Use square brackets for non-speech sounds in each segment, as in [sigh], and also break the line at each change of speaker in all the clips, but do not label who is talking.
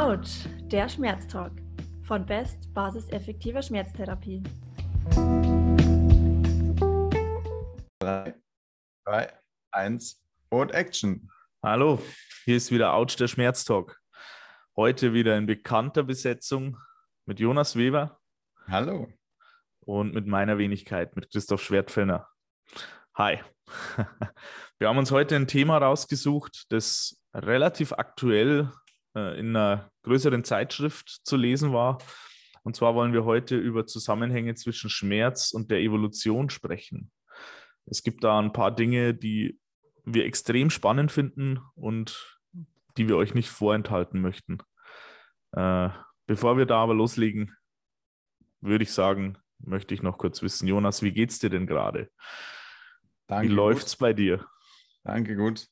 Autsch, der Schmerztalk von Best Basis effektiver Schmerztherapie.
3, 2, 1 und Action.
Hallo, hier ist wieder Autsch, der Schmerztalk. Heute wieder in bekannter Besetzung mit Jonas Weber.
Hallo.
Und mit meiner Wenigkeit, mit Christoph Schwertfellner. Hi. [laughs] Wir haben uns heute ein Thema rausgesucht, das relativ aktuell äh, in einer größeren Zeitschrift zu lesen war. Und zwar wollen wir heute über Zusammenhänge zwischen Schmerz und der Evolution sprechen. Es gibt da ein paar Dinge, die wir extrem spannend finden und die wir euch nicht vorenthalten möchten. Äh, bevor wir da aber loslegen, würde ich sagen, möchte ich noch kurz wissen, Jonas, wie geht's dir denn gerade? Wie läuft's bei dir?
Danke, gut.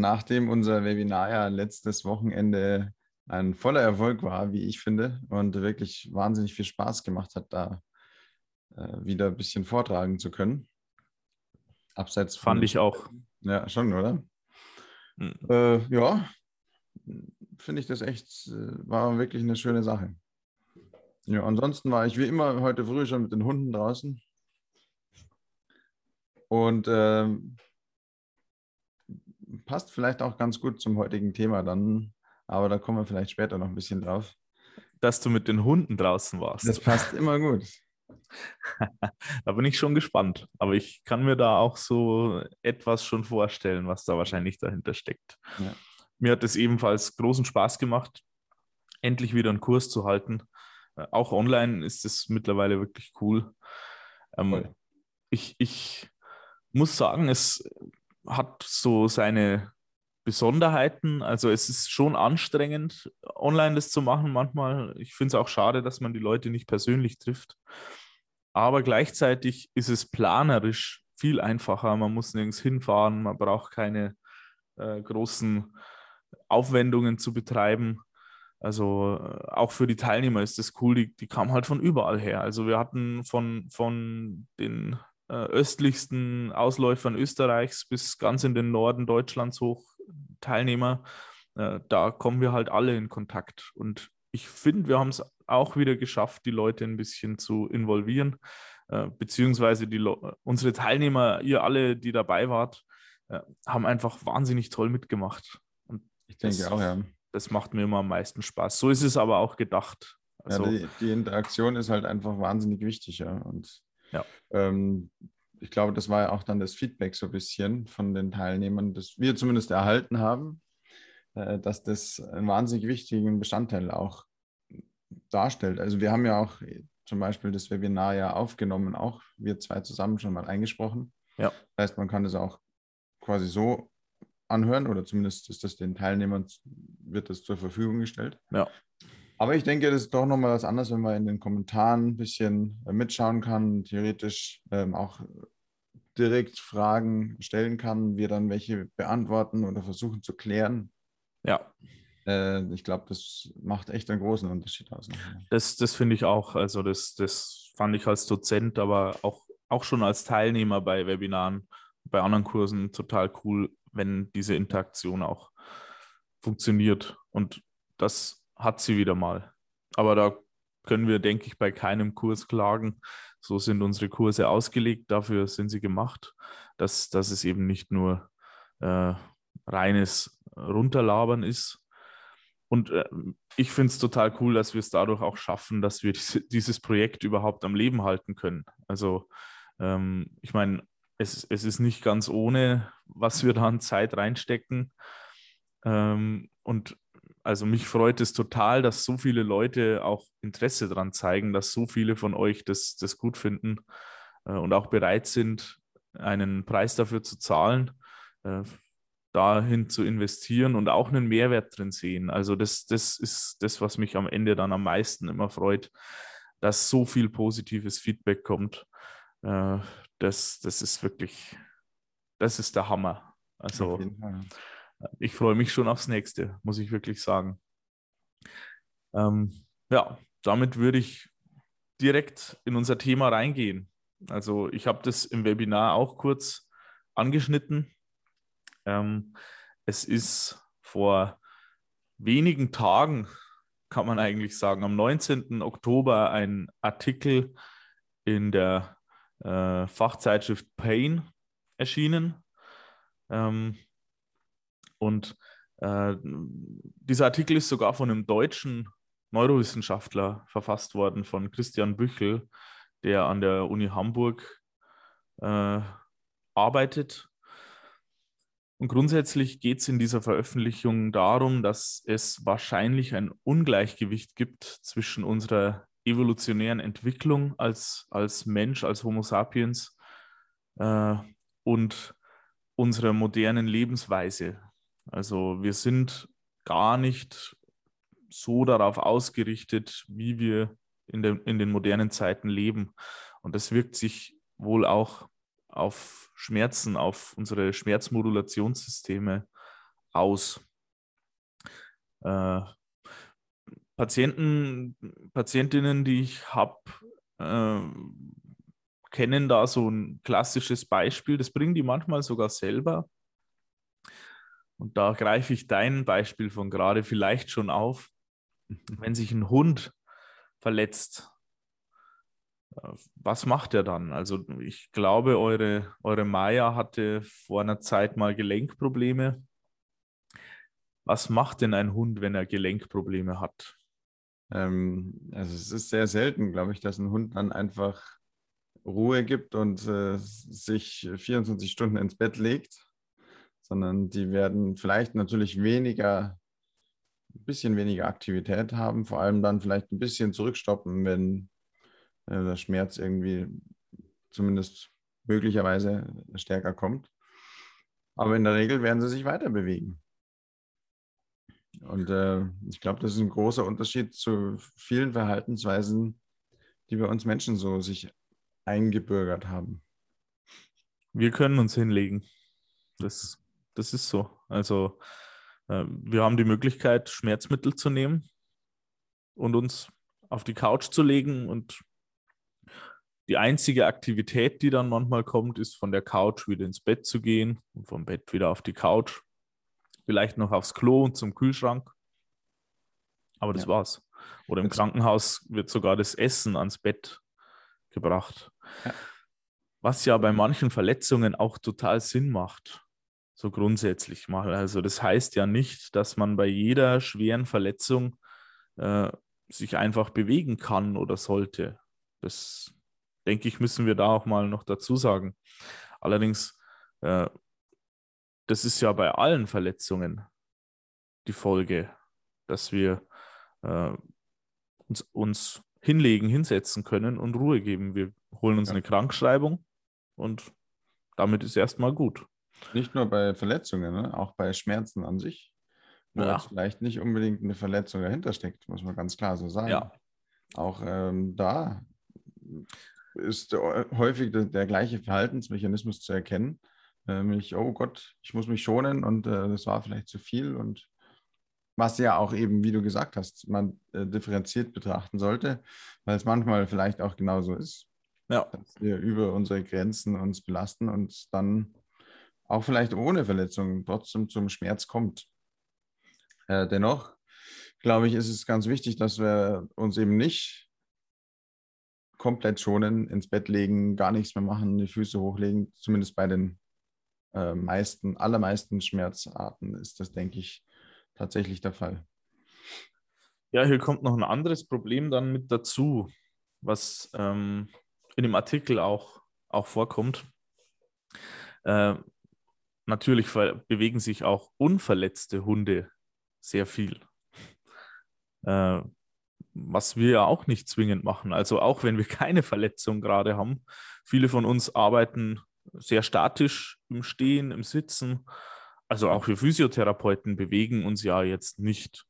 Nachdem unser Webinar ja letztes Wochenende ein voller Erfolg war, wie ich finde, und wirklich wahnsinnig viel Spaß gemacht hat, da äh, wieder ein bisschen vortragen zu können.
Abseits von. Fand ich auch.
Ja, schon, oder? Mhm. Äh, ja, finde ich das echt, äh, war wirklich eine schöne Sache. Ja, ansonsten war ich wie immer heute früh schon mit den Hunden draußen. Und ähm, passt vielleicht auch ganz gut zum heutigen Thema dann, aber da kommen wir vielleicht später noch ein bisschen drauf.
Dass du mit den Hunden draußen warst.
Das passt immer gut. [laughs]
da bin ich schon gespannt. Aber ich kann mir da auch so etwas schon vorstellen, was da wahrscheinlich dahinter steckt. Ja. Mir hat es ebenfalls großen Spaß gemacht, endlich wieder einen Kurs zu halten. Äh, auch online ist es mittlerweile wirklich cool. Ähm, ich, ich muss sagen, es hat so seine Besonderheiten. Also es ist schon anstrengend, online das zu machen manchmal. Ich finde es auch schade, dass man die Leute nicht persönlich trifft. Aber gleichzeitig ist es planerisch viel einfacher. Man muss nirgends hinfahren, man braucht keine äh, großen Aufwendungen zu betreiben. Also äh, auch für die Teilnehmer ist das cool, die, die kamen halt von überall her. Also wir hatten von, von den äh, östlichsten Ausläufern Österreichs bis ganz in den Norden Deutschlands hoch Teilnehmer. Äh, da kommen wir halt alle in Kontakt. Und ich finde, wir haben es auch wieder geschafft, die Leute ein bisschen zu involvieren, äh, beziehungsweise die unsere Teilnehmer, ihr alle, die dabei wart, haben einfach wahnsinnig toll mitgemacht.
Und ich denke das, auch, ja.
Das macht mir immer am meisten Spaß. So ist es aber auch gedacht.
Also, ja, die, die Interaktion ist halt einfach wahnsinnig wichtig, ja. Und ja. Ähm, ich glaube, das war ja auch dann das Feedback so ein bisschen von den Teilnehmern, das wir zumindest erhalten haben, äh, dass das einen wahnsinnig wichtigen Bestandteil auch darstellt. Also wir haben ja auch zum Beispiel das Webinar ja aufgenommen, auch wir zwei zusammen schon mal eingesprochen. Ja. Das heißt, man kann das auch quasi so anhören oder zumindest ist das den Teilnehmern, wird das zur Verfügung gestellt.
Ja.
Aber ich denke, das ist doch nochmal was anderes, wenn man in den Kommentaren ein bisschen äh, mitschauen kann, theoretisch ähm, auch direkt Fragen stellen kann, wir dann welche beantworten oder versuchen zu klären.
Ja.
Äh, ich glaube, das macht echt einen großen Unterschied aus.
Das, das finde ich auch. Also das, das fand ich als Dozent, aber auch, auch schon als Teilnehmer bei Webinaren, bei anderen Kursen total cool, wenn diese Interaktion auch funktioniert. Und das hat sie wieder mal. Aber da können wir, denke ich, bei keinem Kurs klagen. So sind unsere Kurse ausgelegt, dafür sind sie gemacht, dass, dass es eben nicht nur äh, reines Runterlabern ist. Und äh, ich finde es total cool, dass wir es dadurch auch schaffen, dass wir diese, dieses Projekt überhaupt am Leben halten können. Also ähm, ich meine, es, es ist nicht ganz ohne, was wir da an Zeit reinstecken. Ähm, und also mich freut es total, dass so viele Leute auch Interesse daran zeigen, dass so viele von euch das, das gut finden äh, und auch bereit sind, einen Preis dafür zu zahlen, äh, dahin zu investieren und auch einen Mehrwert drin sehen. Also das, das ist das, was mich am Ende dann am meisten immer freut, dass so viel positives Feedback kommt. Äh, das, das ist wirklich, das ist der Hammer. Also ich freue mich schon aufs nächste, muss ich wirklich sagen. Ähm, ja, damit würde ich direkt in unser Thema reingehen. Also ich habe das im Webinar auch kurz angeschnitten. Ähm, es ist vor wenigen Tagen kann man eigentlich sagen, am 19. Oktober ein Artikel in der äh, Fachzeitschrift Pain erschienen. Ähm, und äh, dieser Artikel ist sogar von einem deutschen Neurowissenschaftler verfasst worden, von Christian Büchel, der an der Uni Hamburg äh, arbeitet. Und grundsätzlich geht es in dieser Veröffentlichung darum, dass es wahrscheinlich ein Ungleichgewicht gibt zwischen unserer evolutionären Entwicklung als, als Mensch, als Homo sapiens äh, und unserer modernen Lebensweise. Also wir sind gar nicht so darauf ausgerichtet, wie wir in, den, in den modernen Zeiten leben. Und das wirkt sich wohl auch auf Schmerzen, auf unsere Schmerzmodulationssysteme aus. Äh, Patienten, Patientinnen, die ich habe, äh, kennen da so ein klassisches Beispiel. Das bringen die manchmal sogar selber. Und da greife ich dein Beispiel von gerade vielleicht schon auf. Wenn sich ein Hund verletzt, äh, was macht er dann? Also ich glaube, eure, eure Maya hatte vor einer Zeit mal Gelenkprobleme. Was macht denn ein Hund, wenn er Gelenkprobleme hat?
Ähm, also es ist sehr selten, glaube ich, dass ein Hund dann einfach Ruhe gibt und äh, sich 24 Stunden ins Bett legt, sondern die werden vielleicht natürlich weniger, ein bisschen weniger Aktivität haben, vor allem dann vielleicht ein bisschen zurückstoppen, wenn äh, der Schmerz irgendwie zumindest möglicherweise stärker kommt. Aber in der Regel werden sie sich weiter bewegen. Und äh, ich glaube, das ist ein großer Unterschied zu vielen Verhaltensweisen, die bei uns Menschen so sich eingebürgert haben.
Wir können uns hinlegen. Das, das ist so. Also äh, wir haben die Möglichkeit, Schmerzmittel zu nehmen und uns auf die Couch zu legen und die einzige Aktivität, die dann manchmal kommt, ist von der Couch wieder ins Bett zu gehen und vom Bett wieder auf die Couch. Vielleicht noch aufs Klo und zum Kühlschrank. Aber das ja. war's. Oder im Jetzt. Krankenhaus wird sogar das Essen ans Bett gebracht. Ja. Was ja bei manchen Verletzungen auch total Sinn macht. So grundsätzlich mal. Also das heißt ja nicht, dass man bei jeder schweren Verletzung äh, sich einfach bewegen kann oder sollte. Das denke ich, müssen wir da auch mal noch dazu sagen. Allerdings, äh, das ist ja bei allen Verletzungen die Folge, dass wir äh, uns, uns hinlegen, hinsetzen können und Ruhe geben. Wir holen uns ja. eine Krankschreibung und damit ist erstmal gut.
Nicht nur bei Verletzungen, ne? auch bei Schmerzen an sich, wo ja. vielleicht nicht unbedingt eine Verletzung dahinter steckt, muss man ganz klar so sagen. Ja. Auch ähm, da ist häufig der, der, gleiche Verhaltensmechanismus zu erkennen. Nämlich, oh Gott, ich muss mich schonen und äh, das war vielleicht zu viel und was ja auch eben, wie du gesagt hast, man äh, differenziert betrachten sollte, weil es manchmal vielleicht auch genauso ist, ja. dass wir über unsere Grenzen uns belasten und dann auch vielleicht ohne Verletzung trotzdem zum Schmerz kommt. Äh, dennoch, glaube ich, ist es ganz wichtig, dass wir uns eben nicht komplett schonen, ins Bett legen, gar nichts mehr machen, die Füße hochlegen, zumindest bei den äh, meisten, allermeisten Schmerzarten ist das, denke ich, tatsächlich der Fall.
Ja, hier kommt noch ein anderes Problem dann mit dazu, was ähm, in dem Artikel auch, auch vorkommt. Äh, natürlich bewegen sich auch unverletzte Hunde sehr viel. Äh, was wir ja auch nicht zwingend machen. Also auch wenn wir [laughs] keine Verletzung gerade haben, viele von uns arbeiten sehr statisch im Stehen, im Sitzen also auch wir Physiotherapeuten bewegen uns ja jetzt nicht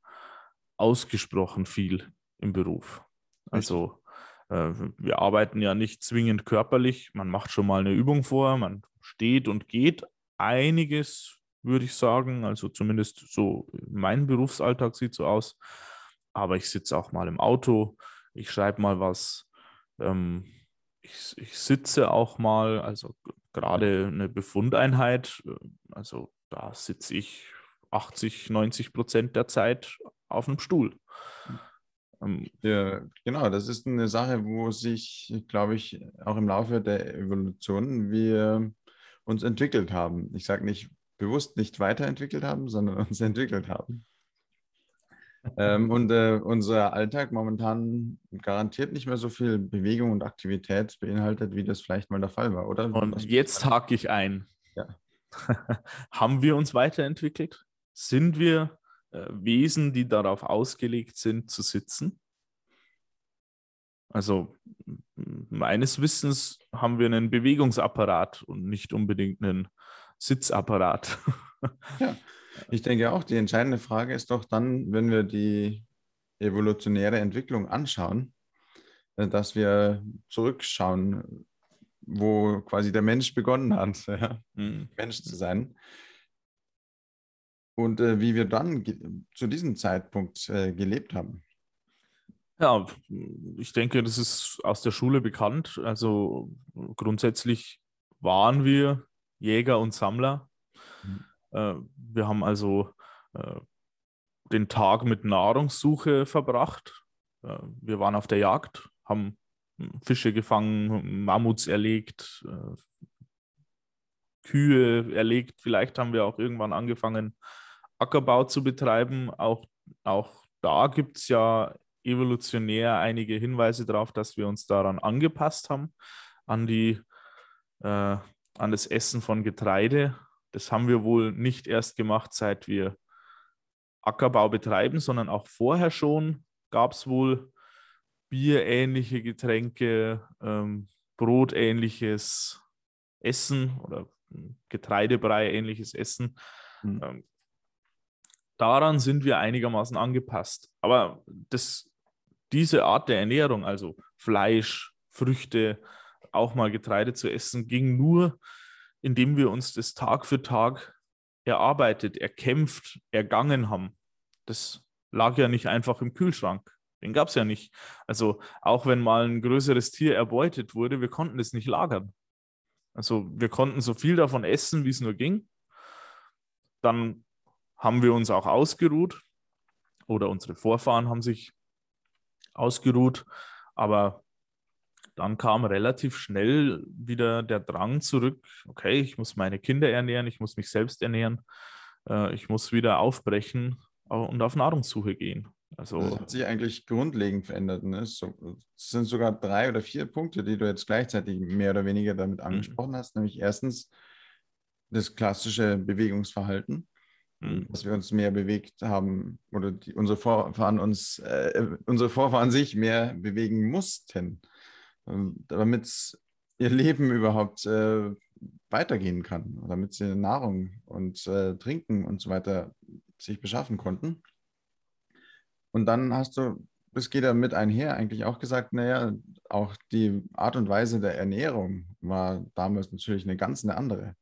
ausgesprochen viel im Beruf. Also äh, wir arbeiten ja nicht zwingend körperlich. Man macht schon mal eine Übung vor, man steht und geht einiges, würde ich sagen. Also zumindest so mein Berufsalltag sieht so aus. Aber ich sitze auch mal im Auto, ich schreibe mal was. Ähm, ich, ich, sitze auch mal, also gerade eine Befundeinheit, äh, also da sitze ich 80, 90 Prozent der Zeit auf einem Stuhl.
Ähm, ja, genau, das ist eine Sache, wo sich, glaube ich, auch im Laufe der Evolution wir uns entwickelt haben. Ich sage nicht bewusst nicht weiterentwickelt haben, sondern [laughs] uns entwickelt haben. ähm, und äh, unser Alltag momentan garantiert nicht mehr so viel Bewegung und Aktivität beinhaltet, wie das vielleicht mal der Fall war, oder?
Und Was jetzt hake ich ein. Ja. [laughs] haben wir uns weiterentwickelt? Sind wir äh, Wesen, die darauf ausgelegt sind, zu sitzen? Also meines Wissens haben wir einen Bewegungsapparat und nicht unbedingt einen Sitzapparat. [laughs]
ja, ich denke auch, die entscheidende Frage ist doch dann, wenn wir die evolutionäre Entwicklung anschauen, äh, dass wir zurückschauen, wo quasi der Mensch begonnen hat, [laughs] ja, mhm. Mensch zu sein. Und äh, wie wir dann zu diesem Zeitpunkt äh, gelebt haben.
Ja, ich denke, das ist aus der Schule bekannt. Also grundsätzlich waren wir Jäger und Sammler. Mhm. Äh, wir haben also äh, den Tag mit Nahrungssuche verbracht. Äh, wir waren auf der Jagd, haben hm, Fische gefangen, Mammuts erlegt, Kühe erlegt. Vielleicht haben wir auch irgendwann angefangen, Ackerbau zu betreiben. Auch, auch da gibt es ja evolutionär einige Hinweise darauf, dass wir uns daran angepasst haben, an, die, äh, an das Essen von Getreide. Das haben wir wohl nicht erst gemacht, seit wir Ackerbau betreiben, sondern auch vorher schon gab es wohl bierähnliche Getränke, ähm, brotähnliches Essen oder Getreidebrei ähnliches Essen. Mhm. Ähm, daran sind wir einigermaßen angepasst. Aber das diese Art der Ernährung, also Fleisch, Früchte, auch mal Getreide zu essen, ging nur, indem wir uns das Tag für Tag erarbeitet, erkämpft, ergangen haben. Das lag ja nicht einfach im Kühlschrank. Den gab es ja nicht. Also auch wenn mal ein größeres Tier erbeutet wurde, wir konnten es nicht lagern. Also wir konnten so viel davon essen, wie es nur ging. Dann haben wir uns auch ausgeruht oder unsere Vorfahren haben sich ausgeruht. Aber dann kam relativ schnell wieder der Drang zurück, okay, ich muss meine Kinder ernähren, ich muss mich selbst ernähren, äh, ich muss wieder aufbrechen und auf Nahrungssuche gehen.
Also, das hat sich eigentlich grundlegend verändert. Ne? So, es sind sogar drei oder vier Punkte, die du jetzt gleichzeitig mehr oder weniger damit mhm. angesprochen mhm. hast. Nämlich erstens das klassische Bewegungsverhalten. Mhm. dass wir uns mehr bewegt haben oder die, unsere Vorfahren uns, äh, unsere Vorfahren sich mehr bewegen mussten, äh, damit ihr Leben überhaupt äh, weitergehen kann, damit sie Nahrung und äh, Trinken und so weiter sich beschaffen konnten. Und dann hast du, das geht ja mit einher, eigentlich auch gesagt, naja, auch die Art und Weise der Ernährung war damals natürlich eine ganz eine andere.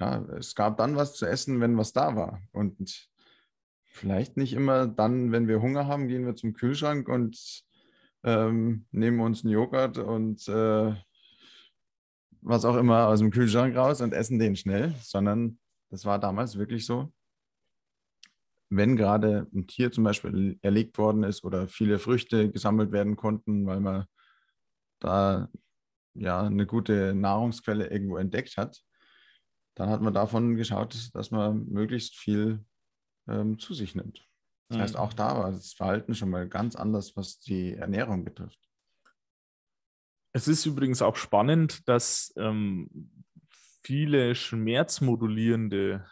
Ja, es gab dann was zu essen, wenn was da war. Und vielleicht nicht immer dann, wenn wir Hunger haben, gehen wir zum Kühlschrank und ähm, nehmen uns einen Joghurt und äh, was auch immer aus dem Kühlschrank raus und essen den schnell, sondern das war damals wirklich so. Wenn gerade ein Tier zum Beispiel erlegt worden ist oder viele Früchte gesammelt werden konnten, weil man da ja eine gute Nahrungsquelle irgendwo entdeckt hat, dann hat man davon geschaut, dass man möglichst viel ähm, zu sich nimmt. Das mhm. heißt, auch da war das Verhalten schon mal ganz anders, was die Ernährung betrifft.
Es ist übrigens auch spannend, dass ähm, viele schmerzmodulierende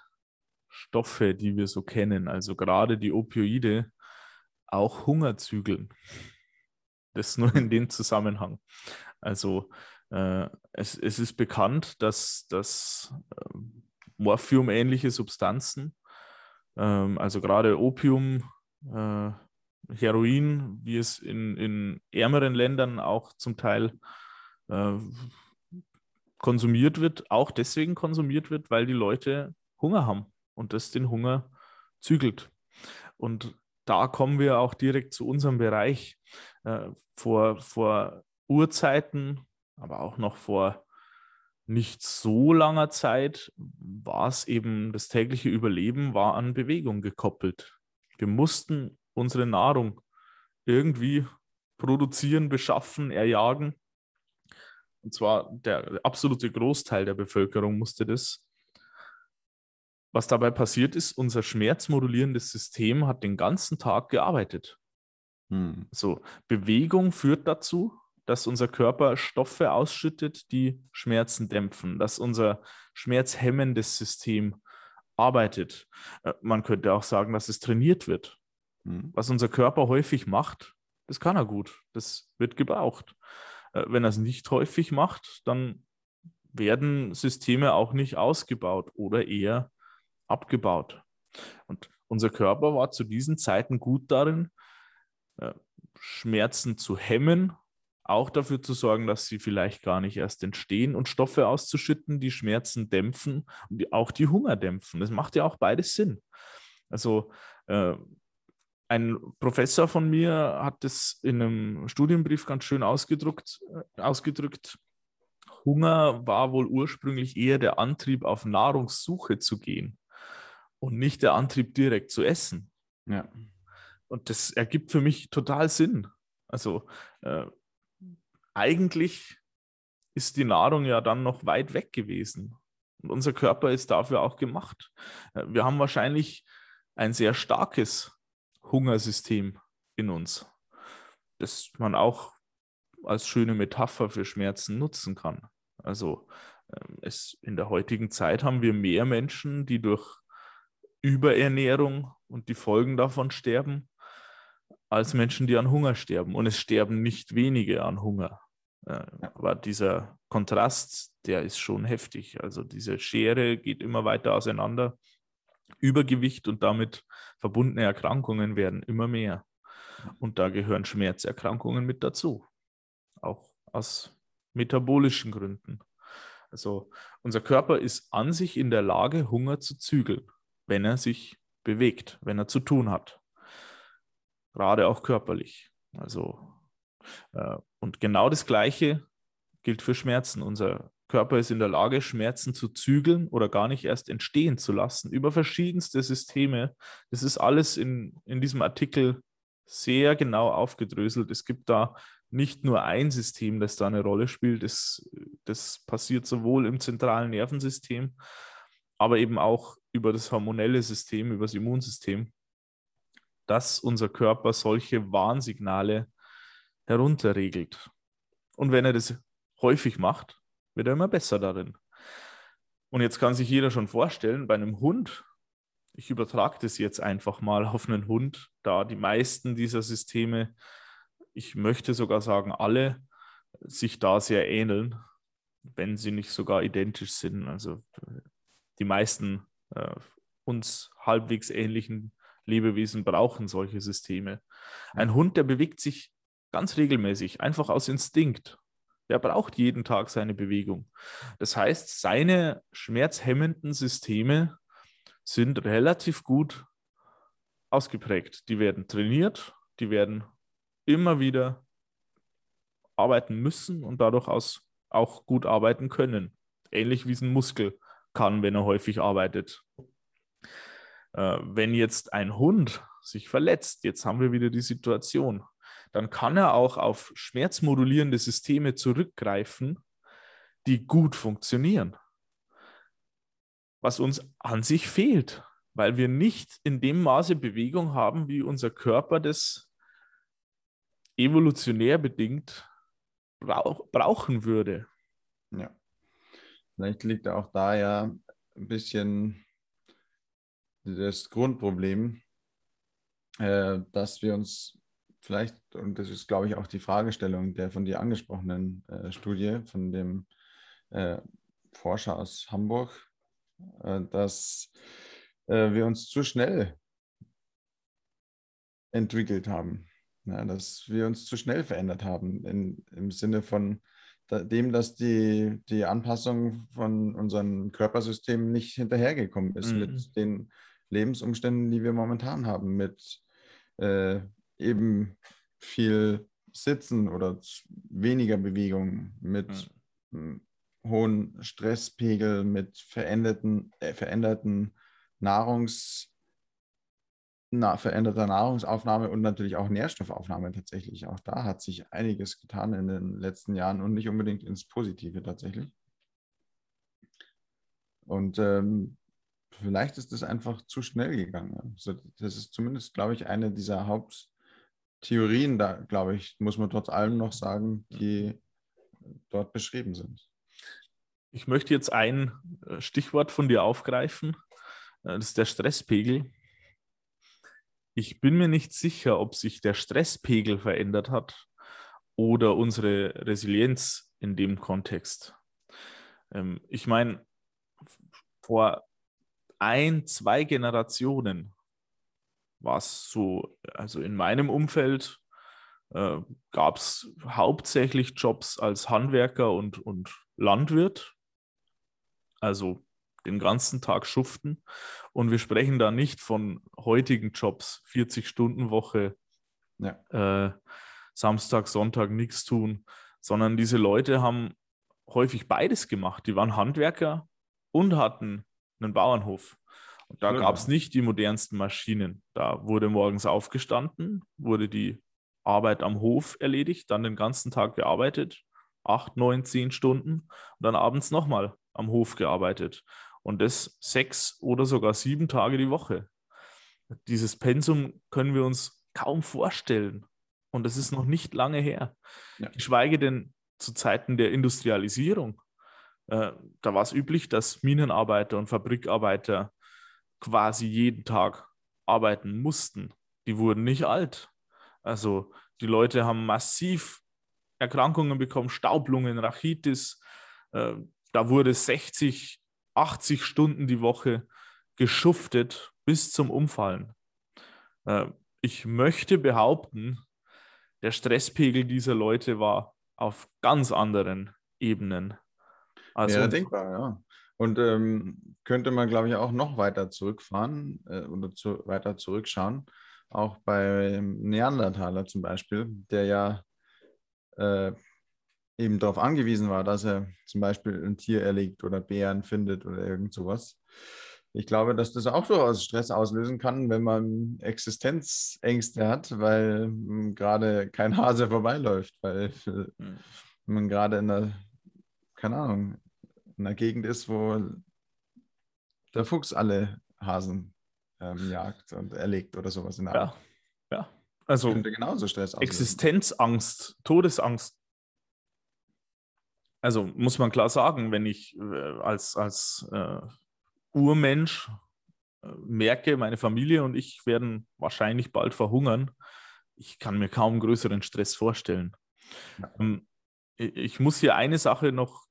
Stoffe, die wir so kennen, also gerade die Opioide, auch Hunger zügeln. Das nur in dem Zusammenhang. Also es, es, ist bekannt, dass, dass äh, Morphium-ähnliche Substanzen, ähm, also gerade Opium, äh, Heroin, wie es in, in ärmeren Ländern auch zum Teil äh, konsumiert wird, auch deswegen konsumiert wird, weil die Leute Hunger haben und das den Hunger zügelt. Und da kommen wir auch direkt zu unserem Bereich. Äh, vor, vor Urzeiten aber auch noch vor nicht so langer Zeit war es eben, das tägliche Überleben war an Bewegung gekoppelt. Wir mussten unsere Nahrung irgendwie produzieren, beschaffen, erjagen. Und zwar der absolute Großteil der Bevölkerung musste das. Was dabei passiert ist, unser schmerzmodulierendes System hat den ganzen Tag gearbeitet. Hm. So, Bewegung führt dazu, dass unser Körper Stoffe ausschüttet, die Schmerzen dämpfen, dass unser schmerzhemmendes System arbeitet. Äh, man könnte auch sagen, dass es trainiert wird. Hm. Was unser Körper häufig macht, das kann er gut. Das wird gebraucht. Äh, wenn er es nicht häufig macht, dann werden Systeme auch nicht ausgebaut oder eher abgebaut. Und unser Körper war zu diesen Zeiten gut darin, äh, Schmerzen zu hemmen, auch dafür zu sorgen, dass sie vielleicht gar nicht erst entstehen und Stoffe auszuschütten, die Schmerzen dämpfen und auch die Hunger dämpfen. Das macht ja auch beides Sinn. Also äh, ein Professor von mir hat es in einem Studienbrief ganz schön ausgedrückt, äh, ausgedrückt. Hunger war wohl ursprünglich eher der Antrieb, auf Nahrungssuche zu gehen und nicht der Antrieb, direkt zu essen. Ja. Und das ergibt für mich total Sinn. Also äh, eigentlich ist die Nahrung ja dann noch weit weg gewesen. Und unser Körper ist dafür auch gemacht. Äh, wir haben wahrscheinlich ein sehr starkes Hungersystem in uns, das man auch als schöne Metapher für Schmerzen nutzen kann. Also ähm, es, in der heutigen Zeit haben wir mehr Menschen, die durch Überernährung und die Folgen davon sterben, als Menschen, die an Hunger sterben. Und es sterben nicht wenige an Hunger. Aber dieser Kontrast, der ist schon heftig. Also diese Schere geht immer weiter auseinander. Übergewicht und damit verbundene Erkrankungen werden immer mehr. Und da gehören Schmerzerkrankungen mit dazu. Auch aus metabolischen Gründen. Also unser Körper ist an sich in der Lage, Hunger zu zügeln, wenn er sich bewegt, wenn er zu tun hat gerade auch körperlich. Also, äh, und genau das Gleiche gilt für Schmerzen. Unser Körper ist in der Lage, Schmerzen zu zügeln oder gar nicht erst entstehen zu lassen über verschiedenste Systeme. Das ist alles in, in diesem Artikel sehr genau aufgedröselt. Es gibt da nicht nur ein System, das da eine Rolle spielt. Das, das passiert sowohl im zentralen Nervensystem, aber eben auch über das hormonelle System, über das Immunsystem dass unser Körper solche Warnsignale herunterregelt. Und wenn er das häufig macht, wird er immer besser darin. Und jetzt kann sich jeder schon vorstellen, bei einem Hund, ich übertrage das jetzt einfach mal auf einen Hund, da die meisten dieser Systeme, ich möchte sogar sagen alle, sich da sehr ähneln, wenn sie nicht sogar identisch sind. Also die meisten äh, uns halbwegs ähnlichen Lebewesen brauchen solche Systeme. Ein Hund, der bewegt sich ganz regelmäßig, einfach aus Instinkt. Der braucht jeden Tag seine Bewegung. Das heißt, seine schmerzhemmenden Systeme sind relativ gut ausgeprägt. Die werden trainiert, die werden immer wieder arbeiten müssen und dadurch aus auch gut arbeiten können. Ähnlich wie es ein Muskel kann, wenn er häufig arbeitet. Äh, wenn jetzt ein Hund sich verletzt, jetzt haben wir wieder die Situation, dann kann er auch auf schmerzmodulierende Systeme zurückgreifen, die gut funktionieren. Was uns an sich fehlt, weil wir nicht in dem Maße Bewegung haben, wie unser Körper das evolutionär bedingt brauch, brauchen würde.
Ja. Vielleicht liegt auch da ja ein bisschen das Grundproblem, äh, dass wir uns vielleicht, und das ist, glaube ich, auch die Fragestellung der von dir angesprochenen äh, Studie von dem äh, Forscher aus Hamburg, äh, dass äh, wir uns zu schnell entwickelt haben, ja, dass wir uns zu schnell verändert haben in, im Sinne von dem, dass die, die Anpassung von unseren Körpersystemen nicht hinterhergekommen ist mhm. mit den Lebensumständen, die wir momentan haben, mit äh, eben viel Sitzen oder weniger Bewegung, mit mhm. hohen Stresspegel, mit veränderten, äh, veränderten Nahrungs- na, veränderter Nahrungsaufnahme und natürlich auch Nährstoffaufnahme tatsächlich. Auch da hat sich einiges getan in den letzten Jahren und nicht unbedingt ins Positive tatsächlich. Und ähm, vielleicht ist es einfach zu schnell gegangen. Also das ist zumindest, glaube ich, eine dieser Haupttheorien, da glaube ich, muss man trotz allem noch sagen, die dort beschrieben sind.
Ich möchte jetzt ein äh, Stichwort von dir aufgreifen. Äh, das ist der Stresspegel. Ich bin mir nicht sicher, ob sich der Stresspegel verändert hat oder unsere Resilienz in dem Kontext. Ähm, ich meine, vor ein, zwei Generationen war es so, also in meinem Umfeld äh, gab es hauptsächlich Jobs als Handwerker und, und Landwirt. Also den ganzen Tag schuften. Und wir sprechen da nicht von heutigen Jobs, 40-Stunden-Woche, ja. äh, Samstag, Sonntag nichts tun, sondern diese Leute haben häufig beides gemacht. Die waren Handwerker und hatten einen Bauernhof. Und da gab es nicht die modernsten Maschinen. Da wurde morgens aufgestanden, wurde die Arbeit am Hof erledigt, dann den ganzen Tag gearbeitet, acht, neun, zehn Stunden und dann abends nochmal am Hof gearbeitet. Und das sechs oder sogar sieben Tage die Woche. Dieses Pensum können wir uns kaum vorstellen. Und das ist noch nicht lange her. Ja. Geschweige denn zu Zeiten der Industrialisierung. Äh, da war es üblich, dass Minenarbeiter und Fabrikarbeiter quasi jeden Tag arbeiten mussten. Die wurden nicht alt. Also die Leute haben massiv Erkrankungen bekommen, Staublungen, Rachitis. Äh, da wurde 60, 80 Stunden die Woche geschuftet bis zum Umfallen. Äh, ich möchte behaupten, der Stresspegel dieser Leute war auf ganz anderen Ebenen.
Also, ja, denkbar, ja. Und ähm, könnte man, glaube ich, auch noch weiter zurückfahren äh, oder zu, weiter zurückschauen. Auch bei Neandertaler zum Beispiel, der ja äh, eben darauf angewiesen war, dass er zum Beispiel ein Tier erlegt oder Bären findet oder irgend sowas. Ich glaube, dass das auch durchaus Stress auslösen kann, wenn man Existenzängste hat, weil hm, gerade kein Hase vorbeiläuft, weil hm. man gerade in einer, keine Ahnung, einer Gegend ist, wo der Fuchs alle Hasen ähm, jagt und erlegt oder sowas in der
Art. Ja, ja. Also
genauso Stress
auslösen. Existenzangst, Todesangst also muss man klar sagen, wenn ich äh, als, als äh, Urmensch äh, merke, meine Familie und ich werden wahrscheinlich bald verhungern, ich kann mir kaum größeren Stress vorstellen. Ja. Ähm, ich muss hier eine Sache noch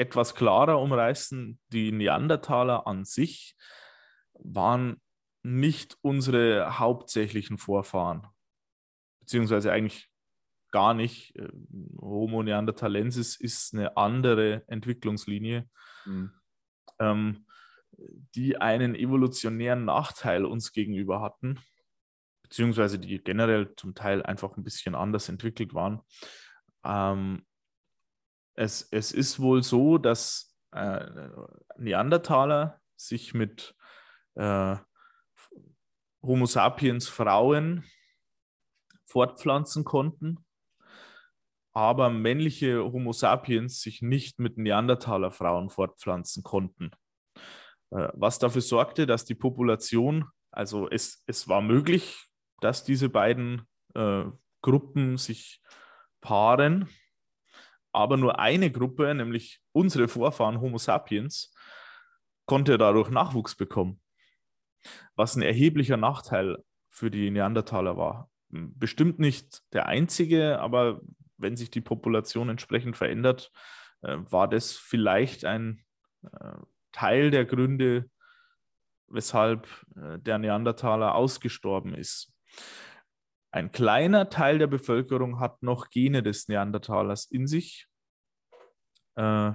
etwas klarer umreißen. Die Neandertaler an sich waren nicht unsere hauptsächlichen Vorfahren, beziehungsweise eigentlich gar nicht. Äh, Homo neanderthalensis ist eine andere Entwicklungslinie, mhm. ähm, die einen evolutionären Nachteil uns gegenüber hatten, beziehungsweise die generell zum Teil einfach ein bisschen anders entwickelt waren. Ähm, es, es ist wohl so, dass äh, Neandertaler sich mit äh, Homo sapiens Frauen fortpflanzen konnten aber männliche Homo sapiens sich nicht mit Neandertaler Frauen fortpflanzen konnten. Äh, was dafür sorgte, dass die Population, also es, es war möglich, dass diese beiden äh, Gruppen sich paaren, aber nur eine Gruppe, nämlich unsere Vorfahren Homo sapiens, konnte dadurch Nachwuchs bekommen, was ein erheblicher Nachteil für die Neandertaler war. Bestimmt nicht der einzige, aber wenn sich die Population entsprechend verändert, äh, war das vielleicht ein äh, Teil der Gründe, weshalb äh, der Neandertaler ausgestorben ist. Ein kleiner Teil der Bevölkerung hat noch Gene des Neandertalers in sich. Äh,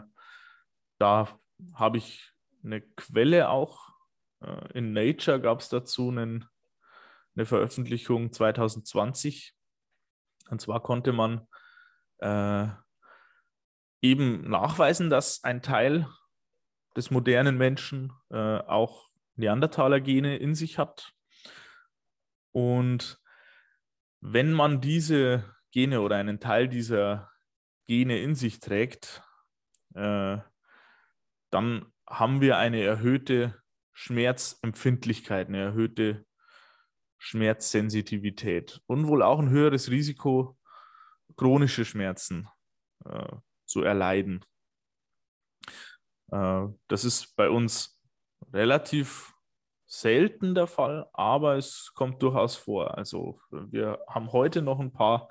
da habe ich eine Quelle auch. Äh, in Nature gab es dazu einen, eine Veröffentlichung 2020. Und zwar konnte man äh, eben nachweisen, dass ein Teil des modernen Menschen äh, auch Neandertaler-Gene in sich hat. Und wenn man diese Gene oder einen Teil dieser Gene in sich trägt, äh, dann haben wir eine erhöhte Schmerzempfindlichkeit, eine erhöhte Schmerzsensitivität und wohl auch ein höheres Risiko, chronische Schmerzen äh, zu erleiden. Äh, das ist bei uns relativ selten der Fall, aber es kommt durchaus vor. Also wir haben heute noch ein paar,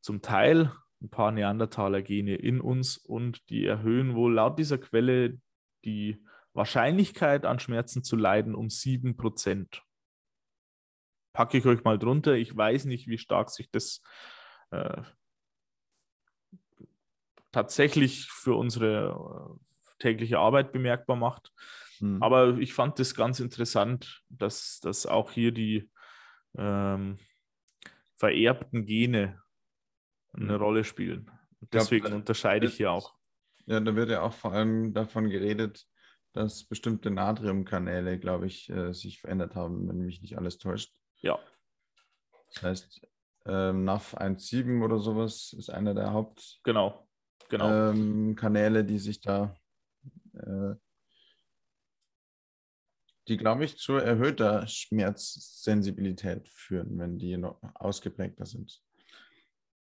zum Teil ein paar Neandertaler-Gene in uns und die erhöhen wohl laut dieser Quelle die Wahrscheinlichkeit an Schmerzen zu leiden um 7%. Packe ich euch mal drunter. Ich weiß nicht, wie stark sich das äh, tatsächlich für unsere äh, tägliche Arbeit bemerkbar macht. Mhm. Aber ich fand das ganz interessant, dass, dass auch hier die ähm, vererbten Gene eine mhm. Rolle spielen. Deswegen glaub, unterscheide ich hier auch.
Ja, da wird ja auch vor allem davon geredet, dass bestimmte Natriumkanäle, glaube ich, äh, sich verändert haben, wenn mich nicht alles täuscht.
Ja.
Das heißt, ähm, NAV 1.7 oder sowas ist einer der Hauptkanäle,
genau. Genau.
Ähm, die sich da äh, die, glaube ich, zu erhöhter Schmerzsensibilität führen, wenn die noch ausgeprägter sind.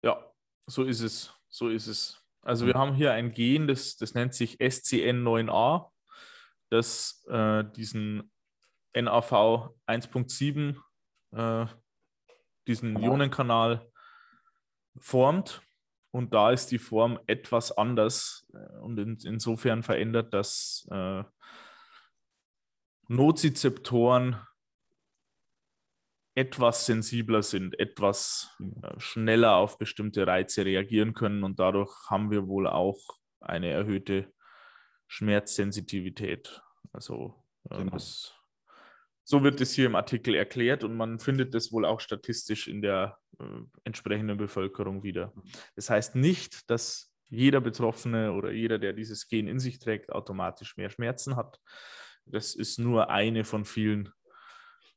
Ja, so ist es. So ist es. Also wir haben hier ein Gen, das, das nennt sich SCN9A, das äh, diesen NAV 1.7, äh, diesen Ionenkanal formt. Und da ist die Form etwas anders äh, und in, insofern verändert, dass äh, Nozizeptoren etwas sensibler sind, etwas äh, schneller auf bestimmte Reize reagieren können und dadurch haben wir wohl auch eine erhöhte Schmerzsensitivität. Also äh, genau. das, so wird es hier im Artikel erklärt und man findet es wohl auch statistisch in der äh, entsprechenden Bevölkerung wieder. Das heißt nicht, dass jeder Betroffene oder jeder, der dieses Gen in sich trägt, automatisch mehr Schmerzen hat, das ist nur eine von vielen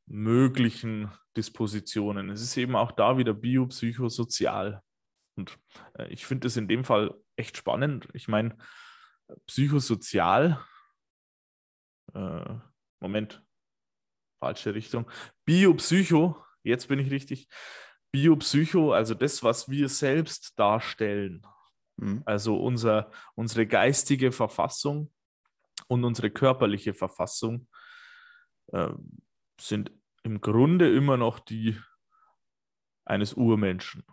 möglichen Dispositionen. Es ist eben auch da wieder biopsychosozial. Und äh, ich finde es in dem Fall echt spannend. Ich meine, psychosozial, äh, Moment, falsche Richtung. Biopsycho, jetzt bin ich richtig. Biopsycho, also das, was wir selbst darstellen, mhm. also unser, unsere geistige Verfassung, und unsere körperliche Verfassung äh, sind im Grunde immer noch die eines Urmenschen.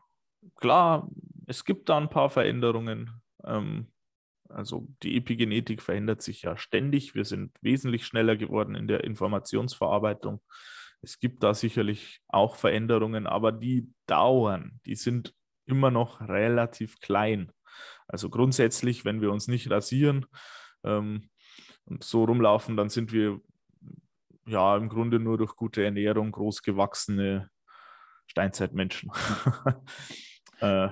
Klar, es gibt da ein paar Veränderungen. Ähm, also die Epigenetik verändert sich ja ständig. Wir sind wesentlich schneller geworden in der Informationsverarbeitung. Es gibt da sicherlich auch Veränderungen, aber die dauern. Die sind immer noch relativ klein. Also grundsätzlich, wenn wir uns nicht rasieren, ähm, so rumlaufen, dann sind wir ja im Grunde nur durch gute Ernährung großgewachsene Steinzeitmenschen. [laughs] äh,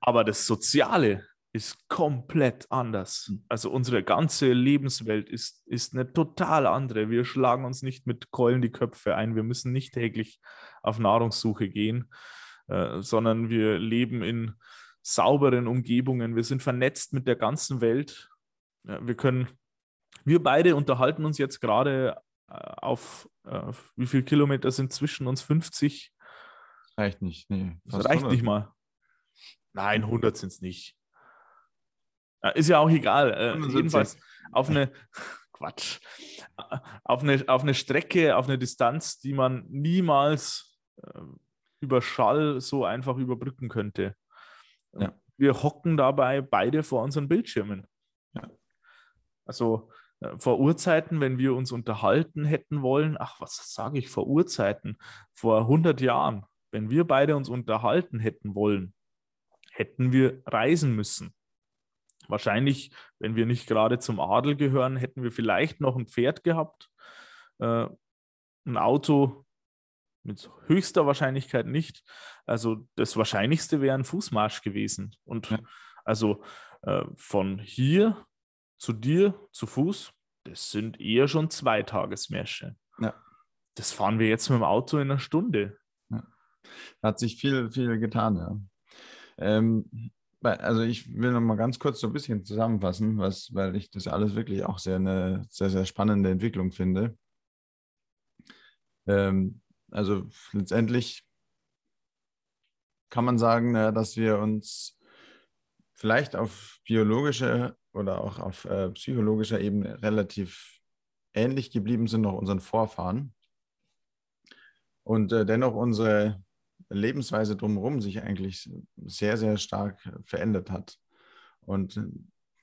aber das Soziale ist komplett anders. Also unsere ganze Lebenswelt ist, ist eine total andere. Wir schlagen uns nicht mit Keulen die Köpfe ein. Wir müssen nicht täglich auf Nahrungssuche gehen, äh, sondern wir leben in sauberen Umgebungen. Wir sind vernetzt mit der ganzen Welt. Ja, wir können wir beide unterhalten uns jetzt gerade äh, auf, äh, wie viele Kilometer sind zwischen uns? 50?
Reicht nicht, nee.
Das reicht 100. nicht mal. Nein, 100 sind es nicht. Ist ja auch egal. Äh, jedenfalls auf eine, [laughs] Quatsch, auf eine, auf eine Strecke, auf eine Distanz, die man niemals äh, über Schall so einfach überbrücken könnte. Ja. Wir hocken dabei beide vor unseren Bildschirmen. Ja. Also äh, vor Urzeiten, wenn wir uns unterhalten hätten wollen, ach, was sage ich vor Urzeiten? Vor 100 Jahren, wenn wir beide uns unterhalten hätten wollen, hätten wir reisen müssen. Wahrscheinlich, wenn wir nicht gerade zum Adel gehören, hätten wir vielleicht noch ein Pferd gehabt, äh, ein Auto mit höchster Wahrscheinlichkeit nicht. Also das Wahrscheinlichste wäre ein Fußmarsch gewesen. Und also äh, von hier zu dir zu Fuß, das sind eher schon zwei Tagesmärsche. Ja. das fahren wir jetzt mit dem Auto in einer Stunde.
Ja. Hat sich viel, viel getan, ja. Ähm, also ich will noch mal ganz kurz so ein bisschen zusammenfassen, was, weil ich das alles wirklich auch sehr eine sehr, sehr spannende Entwicklung finde. Ähm, also letztendlich kann man sagen, dass wir uns vielleicht auf biologischer oder auch auf äh, psychologischer Ebene relativ ähnlich geblieben sind noch unseren Vorfahren und äh, dennoch unsere Lebensweise drumherum sich eigentlich sehr, sehr stark verändert hat. Und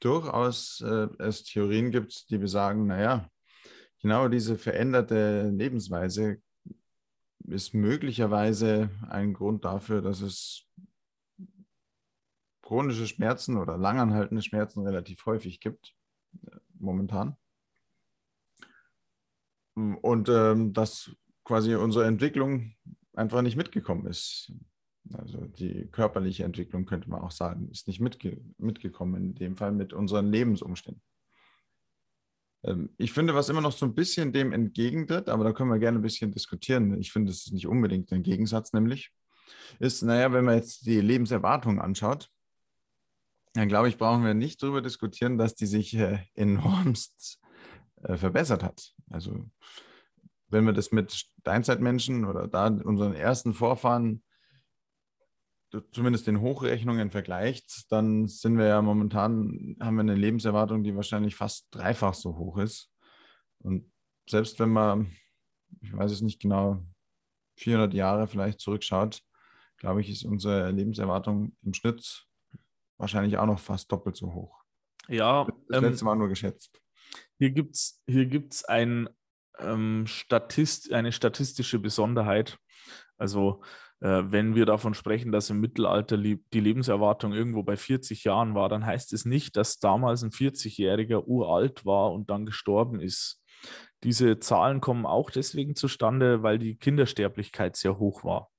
durchaus äh, es Theorien gibt, die besagen, naja, genau diese veränderte Lebensweise ist möglicherweise ein Grund dafür, dass es chronische Schmerzen oder langanhaltende Schmerzen relativ häufig gibt, äh, momentan. Und ähm, dass quasi unsere Entwicklung einfach nicht mitgekommen ist. Also die körperliche Entwicklung könnte man auch sagen, ist nicht mitge mitgekommen, in dem Fall mit unseren Lebensumständen. Ähm, ich finde, was immer noch so ein bisschen dem entgegentritt, aber da können wir gerne ein bisschen diskutieren. Ich finde, es ist nicht unbedingt ein Gegensatz, nämlich ist, naja, wenn man jetzt die Lebenserwartung anschaut, dann glaube ich, brauchen wir nicht darüber diskutieren, dass die sich äh, enormst äh, verbessert hat. Also wenn wir das mit Steinzeitmenschen oder da unseren ersten Vorfahren zumindest den Hochrechnungen vergleicht, dann sind wir ja momentan, haben wir eine Lebenserwartung, die wahrscheinlich fast dreifach so hoch ist. Und selbst wenn man, ich weiß es nicht genau, 400 Jahre vielleicht zurückschaut, glaube ich, ist unsere Lebenserwartung im Schnitt wahrscheinlich auch noch fast doppelt so hoch.
Ja.
Das ähm, letzte Mal nur geschätzt.
Hier gibt es hier gibt's ein, ähm, Statist, eine statistische Besonderheit. Also äh, wenn wir davon sprechen, dass im Mittelalter die Lebenserwartung irgendwo bei 40 Jahren war, dann heißt es nicht, dass damals ein 40-Jähriger uralt war und dann gestorben ist. Diese Zahlen kommen auch deswegen zustande, weil die Kindersterblichkeit sehr hoch war.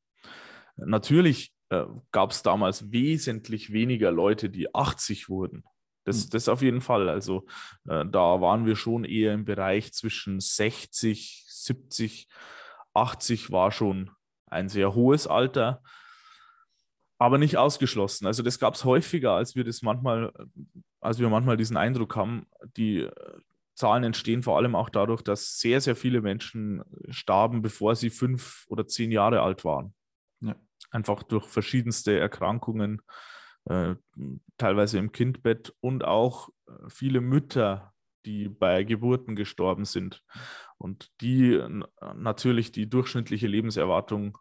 Natürlich äh, gab es damals wesentlich weniger Leute, die 80 wurden. Das, hm. das auf jeden Fall. Also äh, da waren wir schon eher im Bereich zwischen 60, 70, 80 war schon ein sehr hohes Alter, aber nicht ausgeschlossen. Also das gab es häufiger, als wir das manchmal, als wir manchmal diesen Eindruck haben, die äh, Zahlen entstehen vor allem auch dadurch, dass sehr, sehr viele Menschen starben, bevor sie fünf oder zehn Jahre alt waren. Einfach durch verschiedenste Erkrankungen, äh, teilweise im Kindbett und auch äh, viele Mütter, die bei Geburten gestorben sind und die natürlich die durchschnittliche Lebenserwartung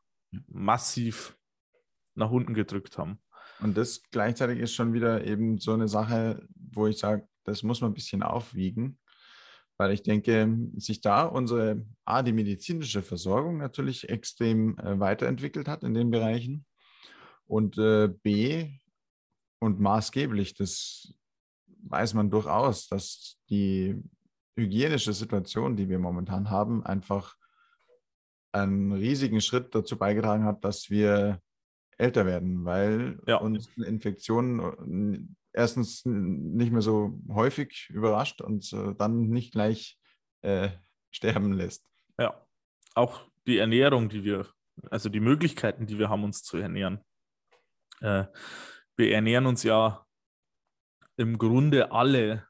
massiv nach unten gedrückt haben.
Und das gleichzeitig ist schon wieder eben so eine Sache, wo ich sage, das muss man ein bisschen aufwiegen, weil ich denke, sich da unsere A, die medizinische Versorgung natürlich extrem äh, weiterentwickelt hat in den Bereichen und äh, B, und maßgeblich, das weiß man durchaus, dass die hygienische Situation, die wir momentan haben, einfach einen riesigen Schritt dazu beigetragen hat, dass wir älter werden, weil ja. uns eine Infektion erstens nicht mehr so häufig überrascht und äh, dann nicht gleich äh, [laughs] sterben lässt.
Ja, auch die Ernährung, die wir, also die Möglichkeiten, die wir haben, uns zu ernähren. Äh, wir ernähren uns ja im Grunde alle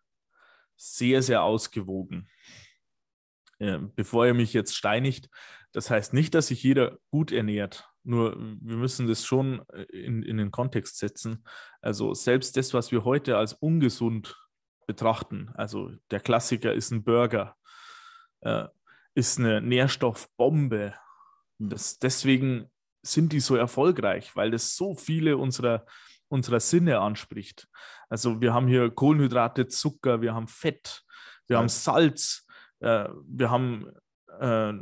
sehr, sehr ausgewogen. Bevor ihr mich jetzt steinigt, das heißt nicht, dass sich jeder gut ernährt. Nur wir müssen das schon äh, in, in den Kontext setzen. Also selbst das, was wir heute als ungesund betrachten, also der Klassiker ist ein Burger, äh, ist eine Nährstoffbombe. Hm. Das, deswegen sind die so erfolgreich, weil das so viele unserer unserer Sinne anspricht. Also wir haben hier Kohlenhydrate, Zucker, wir haben Fett, wir ja. haben Salz, äh, wir haben äh,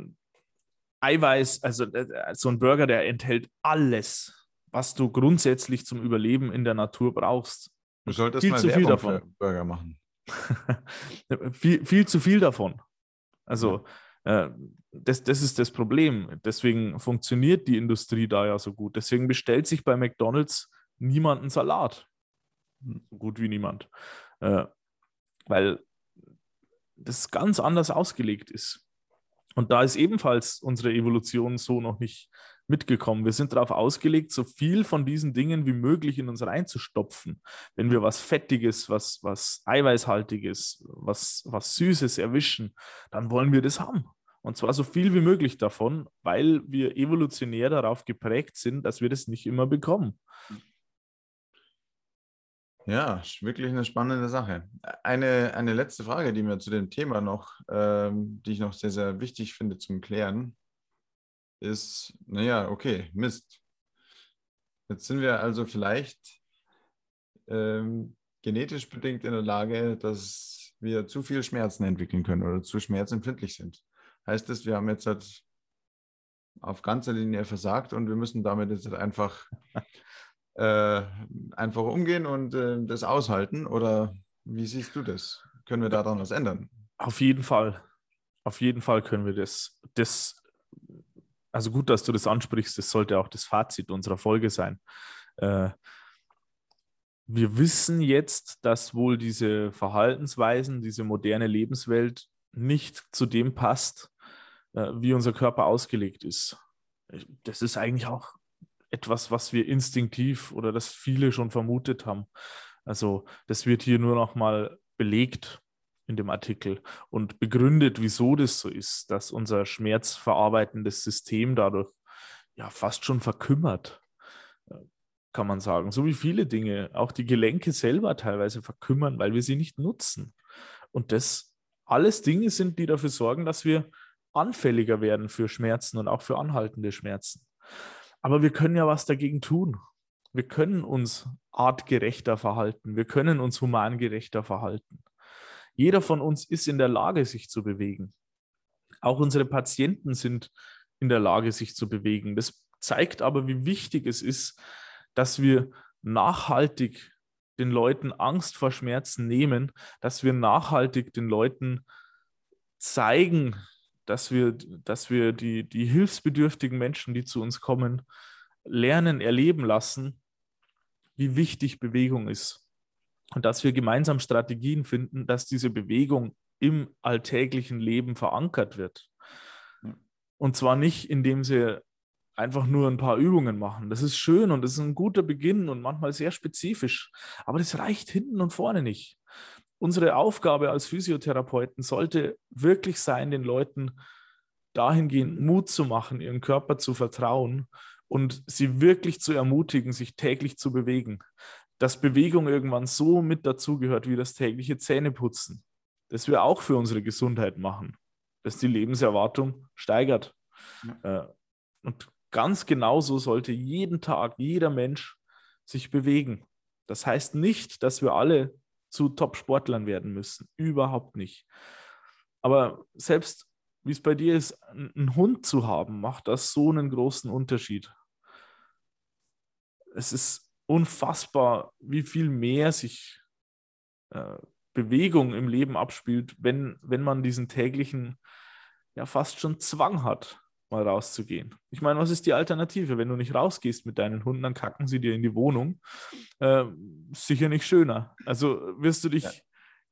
Eiweiß, also äh, so ein Burger, der enthält alles, was du grundsätzlich zum Überleben in der Natur brauchst.
Du solltest viel mal zu Werbung viel davon. Burger machen. [laughs]
viel, viel zu viel davon. Also äh, das, das ist das Problem. Deswegen funktioniert die Industrie da ja so gut. Deswegen bestellt sich bei McDonald's niemand einen Salat. So gut wie niemand. Äh, weil das ganz anders ausgelegt ist. Und da ist ebenfalls unsere Evolution so noch nicht mitgekommen. Wir sind darauf ausgelegt, so viel von diesen Dingen wie möglich in uns reinzustopfen. Wenn wir was Fettiges, was, was Eiweißhaltiges, was, was Süßes erwischen, dann wollen wir das haben. Und zwar so viel wie möglich davon, weil wir evolutionär darauf geprägt sind, dass wir das nicht immer bekommen.
Ja, wirklich eine spannende Sache. Eine, eine letzte Frage, die mir zu dem Thema noch, ähm, die ich noch sehr, sehr wichtig finde zum Klären, ist, naja, okay, Mist. Jetzt sind wir also vielleicht ähm, genetisch bedingt in der Lage, dass wir zu viel Schmerzen entwickeln können oder zu schmerzempfindlich sind. Heißt das, wir haben jetzt halt auf ganzer Linie versagt und wir müssen damit jetzt halt einfach, äh, einfach umgehen und äh, das aushalten? Oder wie siehst du das? Können wir daran was ändern?
Auf jeden Fall. Auf jeden Fall können wir das. Das also gut, dass du das ansprichst, das sollte auch das Fazit unserer Folge sein. Äh, wir wissen jetzt, dass wohl diese Verhaltensweisen, diese moderne Lebenswelt nicht zu dem passt, äh, wie unser Körper ausgelegt ist. Das ist eigentlich auch etwas, was wir instinktiv oder das viele schon vermutet haben. Also das wird hier nur noch mal belegt in dem Artikel und begründet, wieso das so ist, dass unser schmerzverarbeitendes System dadurch ja fast schon verkümmert, äh, kann man sagen. So wie viele Dinge, auch die Gelenke selber teilweise verkümmern, weil wir sie nicht nutzen. Und das alles Dinge sind, die dafür sorgen, dass wir anfälliger werden für Schmerzen und auch für anhaltende Schmerzen. Aber wir können ja was dagegen tun. Wir können uns artgerechter verhalten. Wir können uns humangerechter verhalten. Jeder von uns ist in der Lage, sich zu bewegen. Auch unsere Patienten sind in der Lage, sich zu bewegen. Das zeigt aber, wie wichtig es ist, dass wir nachhaltig den Leuten Angst vor Schmerzen nehmen, dass wir nachhaltig den Leuten zeigen, dass wir, dass wir die, die hilfsbedürftigen Menschen, die zu uns kommen, lernen, erleben lassen, wie wichtig Bewegung ist und dass wir gemeinsam Strategien finden, dass diese Bewegung im alltäglichen Leben verankert wird. Und zwar nicht, indem sie einfach nur ein paar Übungen machen. Das ist schön und das ist ein guter Beginn und manchmal sehr spezifisch. Aber das reicht hinten und vorne nicht. Unsere Aufgabe als Physiotherapeuten sollte wirklich sein, den Leuten dahingehend Mut zu machen, ihren Körper zu vertrauen und sie wirklich zu ermutigen, sich täglich zu bewegen dass Bewegung irgendwann so mit dazugehört wie das tägliche Zähneputzen, das wir auch für unsere Gesundheit machen, dass die Lebenserwartung steigert. Ja. Äh, und ganz genauso sollte jeden Tag jeder Mensch sich bewegen. Das heißt nicht, dass wir alle zu Top-Sportlern werden müssen. Überhaupt nicht. Aber selbst wie es bei dir ist, einen Hund zu haben, macht das so einen großen Unterschied. Es ist unfassbar, wie viel mehr sich äh, Bewegung im Leben abspielt, wenn, wenn man diesen täglichen, ja fast schon Zwang hat, mal rauszugehen. Ich meine, was ist die Alternative? Wenn du nicht rausgehst mit deinen Hunden, dann kacken sie dir in die Wohnung. Äh, sicher nicht schöner. Also wirst du dich ja.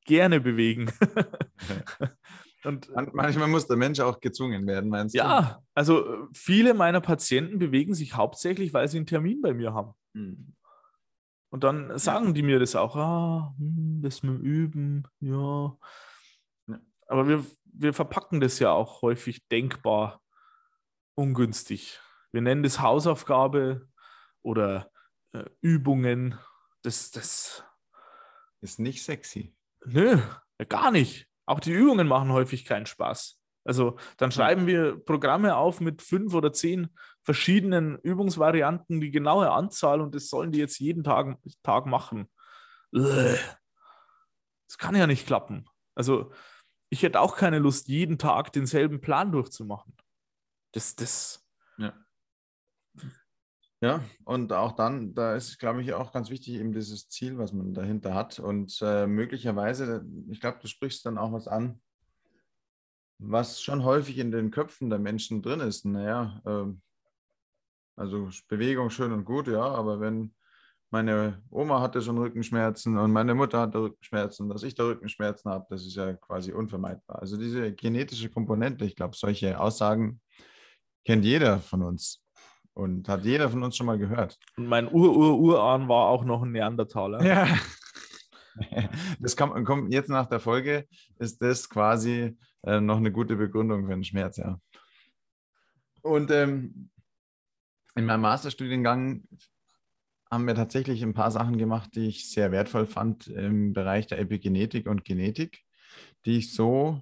gerne bewegen. [laughs]
Und manchmal muss der Mensch auch gezwungen werden, meinst
ja, du? Ja, also viele meiner Patienten bewegen sich hauptsächlich, weil sie einen Termin bei mir haben. Hm. Und dann sagen die mir das auch, ah, hm, das mit dem Üben, ja. Aber wir, wir verpacken das ja auch häufig denkbar ungünstig. Wir nennen das Hausaufgabe oder äh, Übungen. Das, das
ist nicht sexy.
Nö, gar nicht. Auch die Übungen machen häufig keinen Spaß. Also dann schreiben wir Programme auf mit fünf oder zehn verschiedenen Übungsvarianten, die genaue Anzahl und das sollen die jetzt jeden Tag, Tag machen. Das kann ja nicht klappen. Also ich hätte auch keine Lust, jeden Tag denselben Plan durchzumachen. Das, das.
Ja. Ja, und auch dann, da ist, glaube ich, auch ganz wichtig, eben dieses Ziel, was man dahinter hat. Und äh, möglicherweise, ich glaube, du sprichst dann auch was an, was schon häufig in den Köpfen der Menschen drin ist. Naja, äh, also Bewegung schön und gut, ja, aber wenn, meine Oma hatte schon Rückenschmerzen und meine Mutter hatte Rückenschmerzen, dass ich da Rückenschmerzen habe, das ist ja quasi unvermeidbar. Also diese genetische Komponente, ich glaube, solche Aussagen kennt jeder von uns und hat jeder von uns schon mal gehört.
Und mein Ur-Ur-Urahn war auch noch ein Neandertaler.
Ja. [laughs] Das kommt, kommt jetzt nach der Folge, ist das quasi äh, noch eine gute Begründung für den Schmerz, ja. Und ähm, in meinem Masterstudiengang haben wir tatsächlich ein paar Sachen gemacht, die ich sehr wertvoll fand im Bereich der Epigenetik und Genetik, die ich so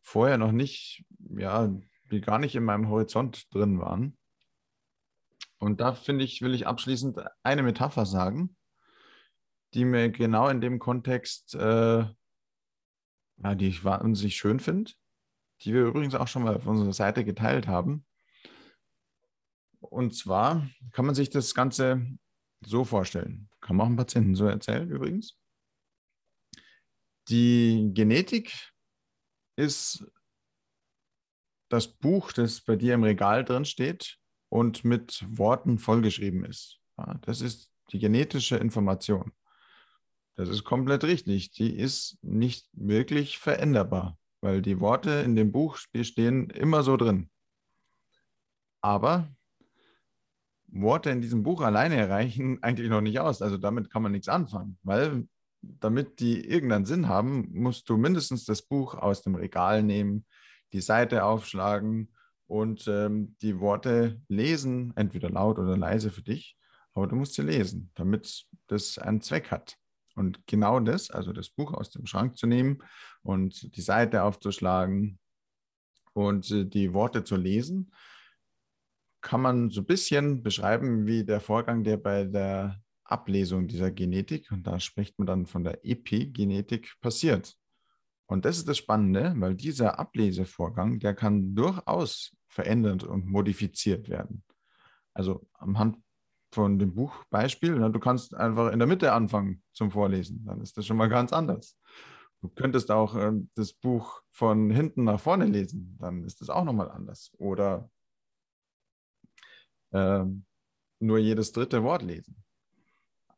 vorher noch nicht, ja, die gar nicht in meinem Horizont drin waren. Und da finde ich, will ich abschließend eine Metapher sagen, die mir genau in dem Kontext, äh, ja, die ich wahnsinnig schön finde, die wir übrigens auch schon mal auf unserer Seite geteilt haben. Und zwar kann man sich das Ganze so vorstellen. Kann man auch einem Patienten so erzählen übrigens. Die Genetik ist das Buch, das bei dir im Regal drin steht und mit Worten vollgeschrieben ist. das ist die genetische Information. Das ist komplett richtig. Die ist nicht wirklich veränderbar, weil die Worte in dem Buch stehen immer so drin. Aber Worte in diesem Buch alleine reichen [laughs] eigentlich noch nicht aus. Also damit kann man nichts anfangen, weil damit die irgendeinen Sinn haben, musst du mindestens das Buch aus dem Regal nehmen, die Seite aufschlagen und ähm, die Worte lesen, entweder laut oder leise für dich, aber du musst sie lesen, damit das einen Zweck hat. Und genau das, also das Buch aus dem Schrank zu nehmen und die Seite aufzuschlagen und äh, die Worte zu lesen, kann man so ein bisschen beschreiben wie der Vorgang, der bei der Ablesung dieser Genetik, und da spricht man dann von der Epigenetik, passiert. Und das ist das Spannende, weil dieser Ablesevorgang, der kann durchaus verändert und modifiziert werden. Also anhand von dem Buchbeispiel, du kannst einfach in der Mitte anfangen zum Vorlesen, dann ist das schon mal ganz anders. Du könntest auch äh, das Buch von hinten nach vorne lesen, dann ist das auch nochmal anders. Oder äh, nur jedes dritte Wort lesen.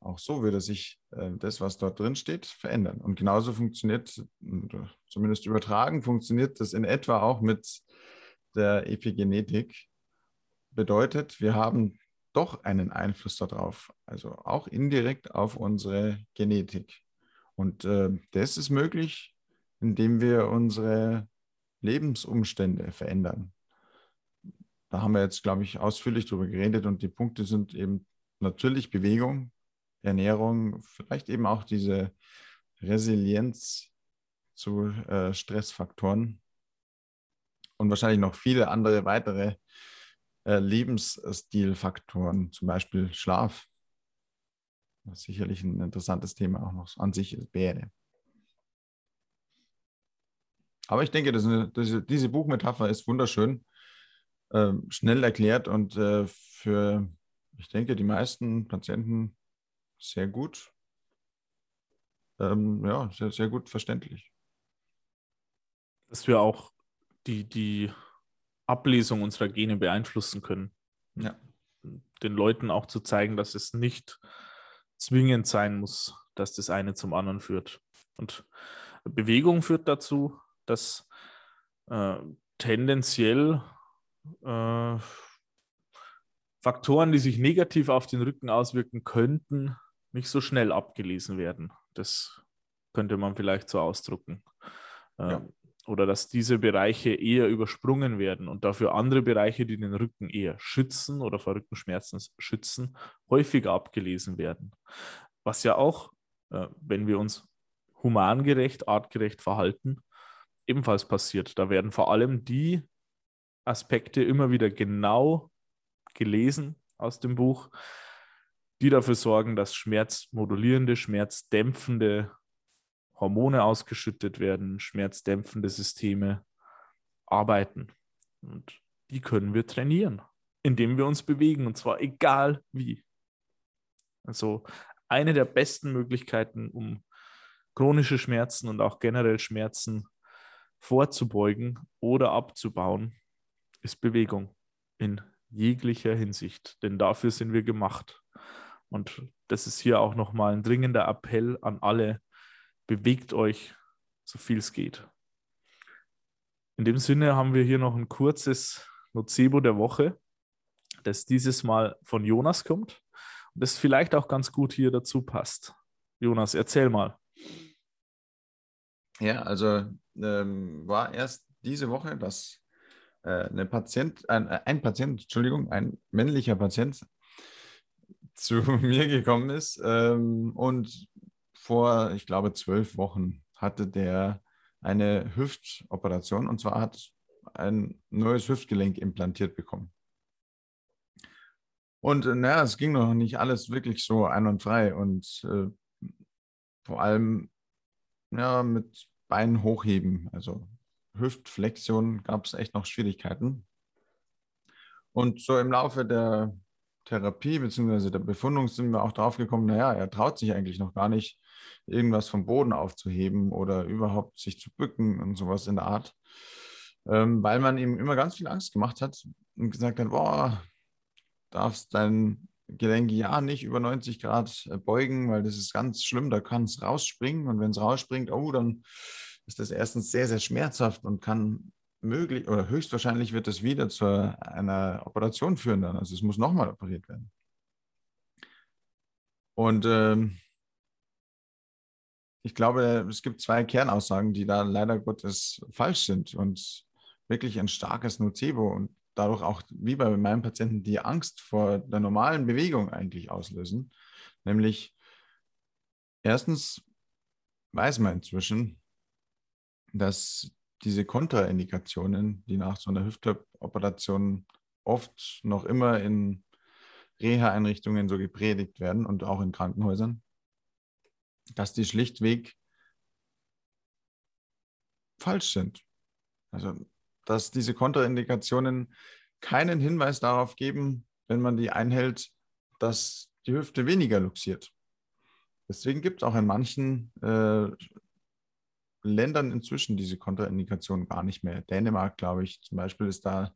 Auch so würde sich äh, das, was dort drin steht, verändern. Und genauso funktioniert, zumindest übertragen, funktioniert das in etwa auch mit der Epigenetik. Bedeutet, wir haben doch einen Einfluss darauf, also auch indirekt auf unsere Genetik. Und äh, das ist möglich, indem wir unsere Lebensumstände verändern da haben wir jetzt, glaube ich, ausführlich darüber geredet und die Punkte sind eben natürlich Bewegung, Ernährung, vielleicht eben auch diese Resilienz zu äh, Stressfaktoren und wahrscheinlich noch viele andere weitere äh, Lebensstilfaktoren, zum Beispiel Schlaf, was sicherlich ein interessantes Thema auch noch an sich wäre. Aber ich denke, eine, das, diese Buchmetapher ist wunderschön äh, schnell erklärt und äh, für, ich denke, die meisten Patienten sehr gut, ähm, ja, sehr, sehr gut verständlich.
Dass wir auch die, die Ablesung unserer Gene beeinflussen können.
Ja.
Den Leuten auch zu zeigen, dass es nicht zwingend sein muss, dass das eine zum anderen führt. Und Bewegung führt dazu, dass äh, tendenziell äh, Faktoren, die sich negativ auf den Rücken auswirken könnten, nicht so schnell abgelesen werden. Das könnte man vielleicht so ausdrucken. Äh, ja. Oder dass diese Bereiche eher übersprungen werden und dafür andere Bereiche, die den Rücken eher schützen oder vor Rückenschmerzen schützen, häufiger abgelesen werden. Was ja auch, äh, wenn wir uns humangerecht, artgerecht verhalten, ebenfalls passiert. Da werden vor allem die Aspekte immer wieder genau gelesen aus dem Buch, die dafür sorgen, dass schmerzmodulierende, schmerzdämpfende Hormone ausgeschüttet werden, schmerzdämpfende Systeme arbeiten. Und die können wir trainieren, indem wir uns bewegen, und zwar egal wie. Also eine der besten Möglichkeiten, um chronische Schmerzen und auch generell Schmerzen vorzubeugen oder abzubauen, ist Bewegung in jeglicher Hinsicht, denn dafür sind wir gemacht. Und das ist hier auch nochmal ein dringender Appell an alle, bewegt euch so viel es geht. In dem Sinne haben wir hier noch ein kurzes Nocebo der Woche, das dieses Mal von Jonas kommt und das vielleicht auch ganz gut hier dazu passt. Jonas, erzähl mal.
Ja, also ähm, war erst diese Woche, dass äh, eine Patient, ein, ein Patient, Entschuldigung, ein männlicher Patient zu [laughs] mir gekommen ist ähm, und vor, ich glaube, zwölf Wochen hatte der eine Hüftoperation und zwar hat ein neues Hüftgelenk implantiert bekommen. Und äh, naja, es ging noch nicht alles wirklich so einwandfrei und äh, vor allem ja, mit Beinen hochheben, also Hüftflexion gab es echt noch Schwierigkeiten. Und so im Laufe der Therapie bzw. der Befundung sind wir auch drauf gekommen, naja, er traut sich eigentlich noch gar nicht, irgendwas vom Boden aufzuheben oder überhaupt sich zu bücken und sowas in der Art, ähm, weil man ihm immer ganz viel Angst gemacht hat und gesagt hat, boah, darfst dein Gelenk ja nicht über 90 Grad beugen, weil das ist ganz schlimm, da kann es rausspringen und wenn es rausspringt, oh, dann ist das erstens sehr, sehr schmerzhaft und kann möglich oder höchstwahrscheinlich wird es wieder zu einer Operation führen dann. Also es muss nochmal operiert werden. Und ähm, ich glaube, es gibt zwei Kernaussagen, die da leider Gottes falsch sind und wirklich ein starkes Nocebo und dadurch auch, wie bei meinen Patienten, die Angst vor der normalen Bewegung eigentlich auslösen. Nämlich, erstens weiß man inzwischen, dass diese Kontraindikationen, die nach so einer Hüftoperation oft noch immer in Reha-Einrichtungen so gepredigt werden und auch in Krankenhäusern, dass die schlichtweg falsch sind. Also, dass diese Kontraindikationen keinen Hinweis darauf geben, wenn man die einhält, dass die Hüfte weniger luxiert. Deswegen gibt es auch in manchen äh, Ländern inzwischen diese Kontraindikationen gar nicht mehr. Dänemark, glaube ich, zum Beispiel ist da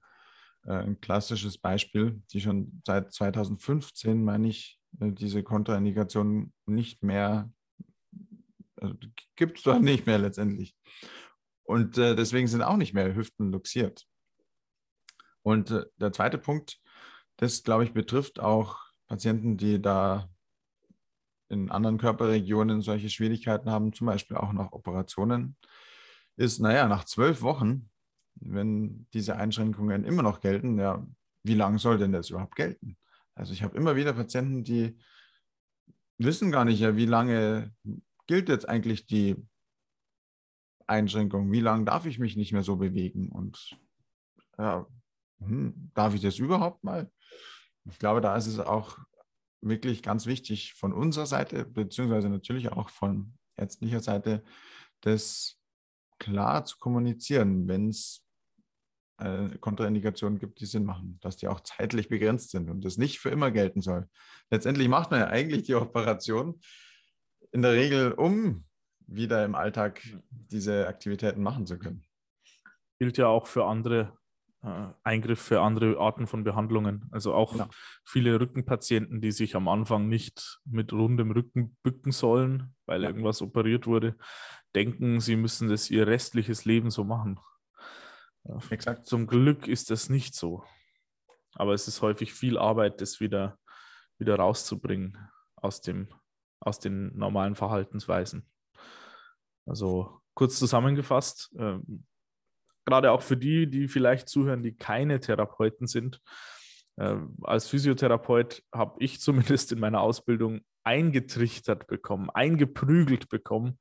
äh, ein klassisches Beispiel, die schon seit 2015, meine ich, äh, diese Kontraindikationen nicht mehr also, gibt es doch nicht mehr letztendlich. Und äh, deswegen sind auch nicht mehr Hüften luxiert. Und äh, der zweite Punkt, das glaube ich betrifft auch Patienten, die da in anderen Körperregionen solche Schwierigkeiten haben, zum Beispiel auch nach Operationen, ist, naja, nach zwölf Wochen, wenn diese Einschränkungen immer noch gelten, ja, wie lange soll denn das überhaupt gelten? Also ich habe immer wieder Patienten, die wissen gar nicht, ja, wie lange gilt jetzt eigentlich die Einschränkung? Wie lange darf ich mich nicht mehr so bewegen? Und ja, hm, darf ich das überhaupt mal? Ich glaube, da ist es auch wirklich ganz wichtig von unserer Seite, beziehungsweise natürlich auch von ärztlicher Seite, das klar zu kommunizieren, wenn es äh, Kontraindikationen gibt, die Sinn machen, dass die auch zeitlich begrenzt sind und das nicht für immer gelten soll. Letztendlich macht man ja eigentlich die Operation, in der Regel, um wieder im Alltag diese Aktivitäten machen zu können.
Gilt ja auch für andere äh, Eingriffe, für andere Arten von Behandlungen. Also auch ja. viele Rückenpatienten, die sich am Anfang nicht mit rundem Rücken bücken sollen, weil ja. irgendwas operiert wurde, denken, sie müssen das ihr restliches Leben so machen. Exakt. Zum Glück ist das nicht so. Aber es ist häufig viel Arbeit, das wieder, wieder rauszubringen aus dem aus den normalen Verhaltensweisen. Also kurz zusammengefasst, äh, gerade auch für die, die vielleicht zuhören, die keine Therapeuten sind. Äh, als Physiotherapeut habe ich [laughs] zumindest in meiner Ausbildung eingetrichtert bekommen, eingeprügelt bekommen.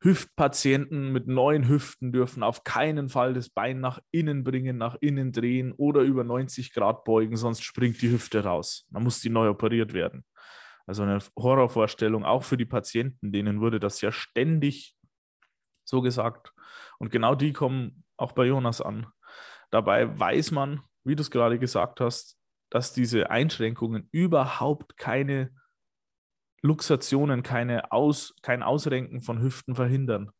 Hüftpatienten mit neuen Hüften dürfen auf keinen Fall das Bein nach innen bringen, nach innen drehen oder über 90 Grad beugen, sonst springt die Hüfte raus. Dann muss die neu operiert werden. Also eine Horrorvorstellung, auch für die Patienten, denen wurde das ja ständig so gesagt. Und genau die kommen auch bei Jonas an. Dabei weiß man, wie du es gerade gesagt hast, dass diese Einschränkungen überhaupt keine Luxationen, keine Aus, kein Ausrenken von Hüften verhindern.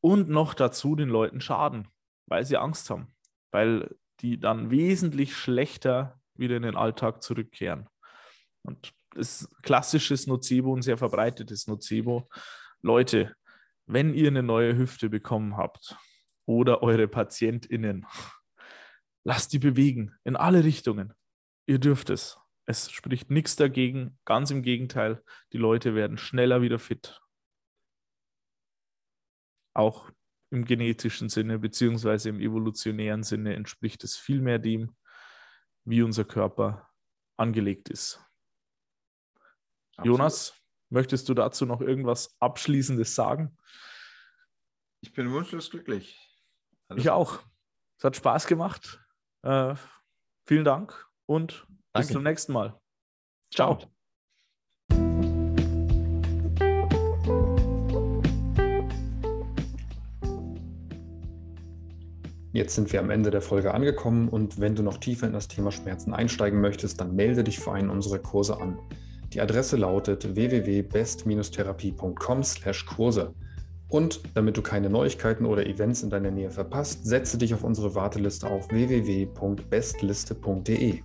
Und noch dazu den Leuten schaden, weil sie Angst haben, weil die dann wesentlich schlechter wieder in den Alltag zurückkehren. Und das klassisches Nocebo, ein sehr verbreitetes Nocebo. Leute, wenn ihr eine neue Hüfte bekommen habt oder eure PatientInnen, lasst die bewegen in alle Richtungen. Ihr dürft es. Es spricht nichts dagegen, ganz im Gegenteil, die Leute werden schneller wieder fit. Auch im genetischen Sinne, beziehungsweise im evolutionären Sinne entspricht es viel mehr dem, wie unser Körper angelegt ist. Absolut. Jonas, möchtest du dazu noch irgendwas Abschließendes sagen?
Ich bin wunschlos glücklich.
Alles ich auch. Es hat Spaß gemacht. Äh, vielen Dank und Danke. bis zum nächsten Mal. Ciao. Ciao.
Jetzt sind wir am Ende der Folge angekommen und wenn du noch tiefer in das Thema Schmerzen einsteigen möchtest, dann melde dich für einen unserer Kurse an. Die Adresse lautet www.best-therapie.com/Kurse. Und damit du keine Neuigkeiten oder Events in deiner Nähe verpasst, setze dich auf unsere Warteliste auf www.bestliste.de.